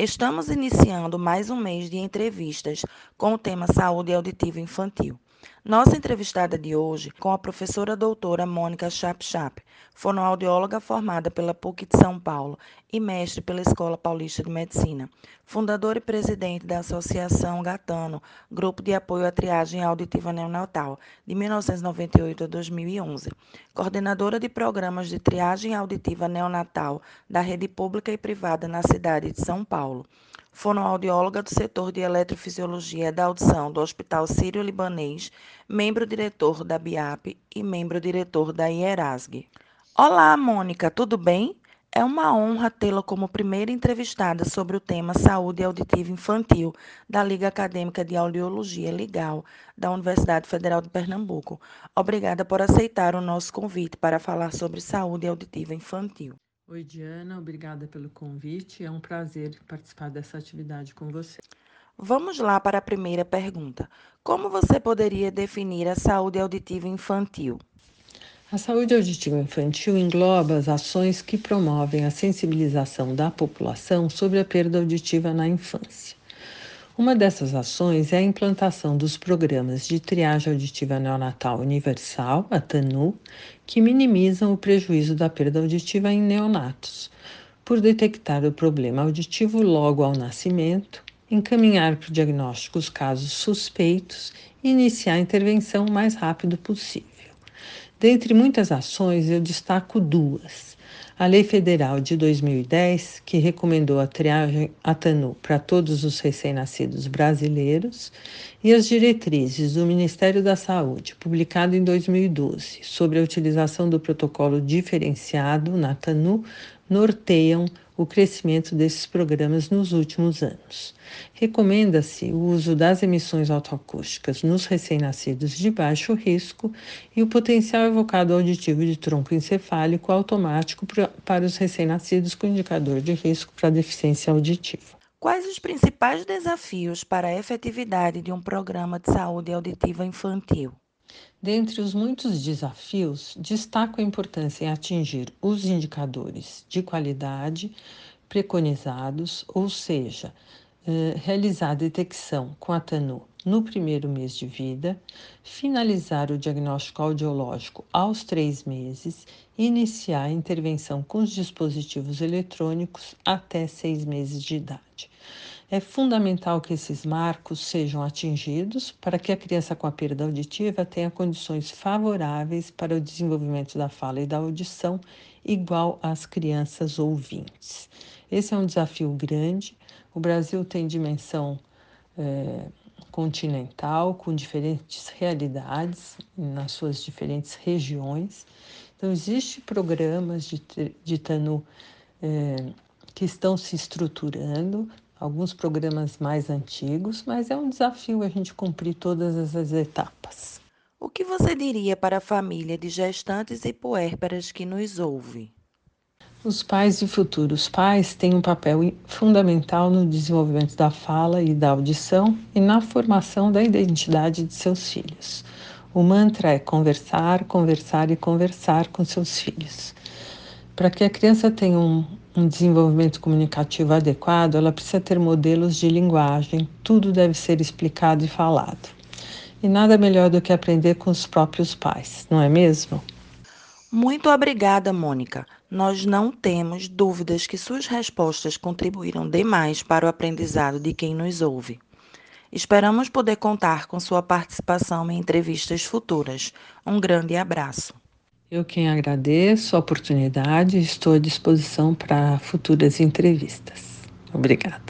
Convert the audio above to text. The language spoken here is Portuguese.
Estamos iniciando mais um mês de entrevistas com o tema Saúde Auditiva Infantil. Nossa entrevistada de hoje com a professora doutora Mônica Chap-Chap, fonoaudióloga formada pela PUC de São Paulo e mestre pela Escola Paulista de Medicina, fundadora e presidente da Associação Gatano, Grupo de Apoio à Triagem Auditiva Neonatal, de 1998 a 2011, coordenadora de programas de triagem auditiva neonatal da rede pública e privada na cidade de São Paulo fonoaudióloga do setor de eletrofisiologia da audição do Hospital Sírio-Libanês, membro-diretor da BIAP e membro-diretor da IERASG. Olá, Mônica, tudo bem? É uma honra tê-la como primeira entrevistada sobre o tema Saúde Auditiva Infantil da Liga Acadêmica de Audiologia Legal da Universidade Federal de Pernambuco. Obrigada por aceitar o nosso convite para falar sobre saúde auditiva infantil. Oi, Diana, obrigada pelo convite. É um prazer participar dessa atividade com você. Vamos lá para a primeira pergunta. Como você poderia definir a saúde auditiva infantil? A saúde auditiva infantil engloba as ações que promovem a sensibilização da população sobre a perda auditiva na infância. Uma dessas ações é a implantação dos programas de triagem auditiva neonatal universal, a TANU, que minimizam o prejuízo da perda auditiva em neonatos, por detectar o problema auditivo logo ao nascimento, encaminhar para o diagnóstico os casos suspeitos e iniciar a intervenção o mais rápido possível. Dentre muitas ações, eu destaco duas a Lei Federal de 2010, que recomendou a triagem ATANU para todos os recém-nascidos brasileiros, e as diretrizes do Ministério da Saúde, publicado em 2012, sobre a utilização do protocolo diferenciado na ATANU, norteiam o crescimento desses programas nos últimos anos. Recomenda-se o uso das emissões autoacústicas nos recém-nascidos de baixo risco e o potencial evocado auditivo de tronco encefálico automático para os recém-nascidos com indicador de risco para deficiência auditiva. Quais os principais desafios para a efetividade de um programa de saúde auditiva infantil? Dentre os muitos desafios, destaco a importância em atingir os indicadores de qualidade preconizados, ou seja, eh, realizar a detecção com a TANU no primeiro mês de vida, finalizar o diagnóstico audiológico aos três meses e iniciar a intervenção com os dispositivos eletrônicos até seis meses de idade. É fundamental que esses marcos sejam atingidos para que a criança com a perda auditiva tenha condições favoráveis para o desenvolvimento da fala e da audição, igual às crianças ouvintes. Esse é um desafio grande. O Brasil tem dimensão é, continental, com diferentes realidades nas suas diferentes regiões. Então, existem programas de, de TANU é, que estão se estruturando, alguns programas mais antigos, mas é um desafio a gente cumprir todas essas etapas. O que você diria para a família de gestantes e puérperas que nos ouve? Os pais e futuros pais têm um papel fundamental no desenvolvimento da fala e da audição e na formação da identidade de seus filhos. O mantra é conversar, conversar e conversar com seus filhos. Para que a criança tenha um, um desenvolvimento comunicativo adequado, ela precisa ter modelos de linguagem, tudo deve ser explicado e falado. E nada melhor do que aprender com os próprios pais, não é mesmo? Muito obrigada, Mônica. Nós não temos dúvidas que suas respostas contribuíram demais para o aprendizado de quem nos ouve. Esperamos poder contar com sua participação em entrevistas futuras. Um grande abraço. Eu quem agradeço a oportunidade estou à disposição para futuras entrevistas. Obrigada.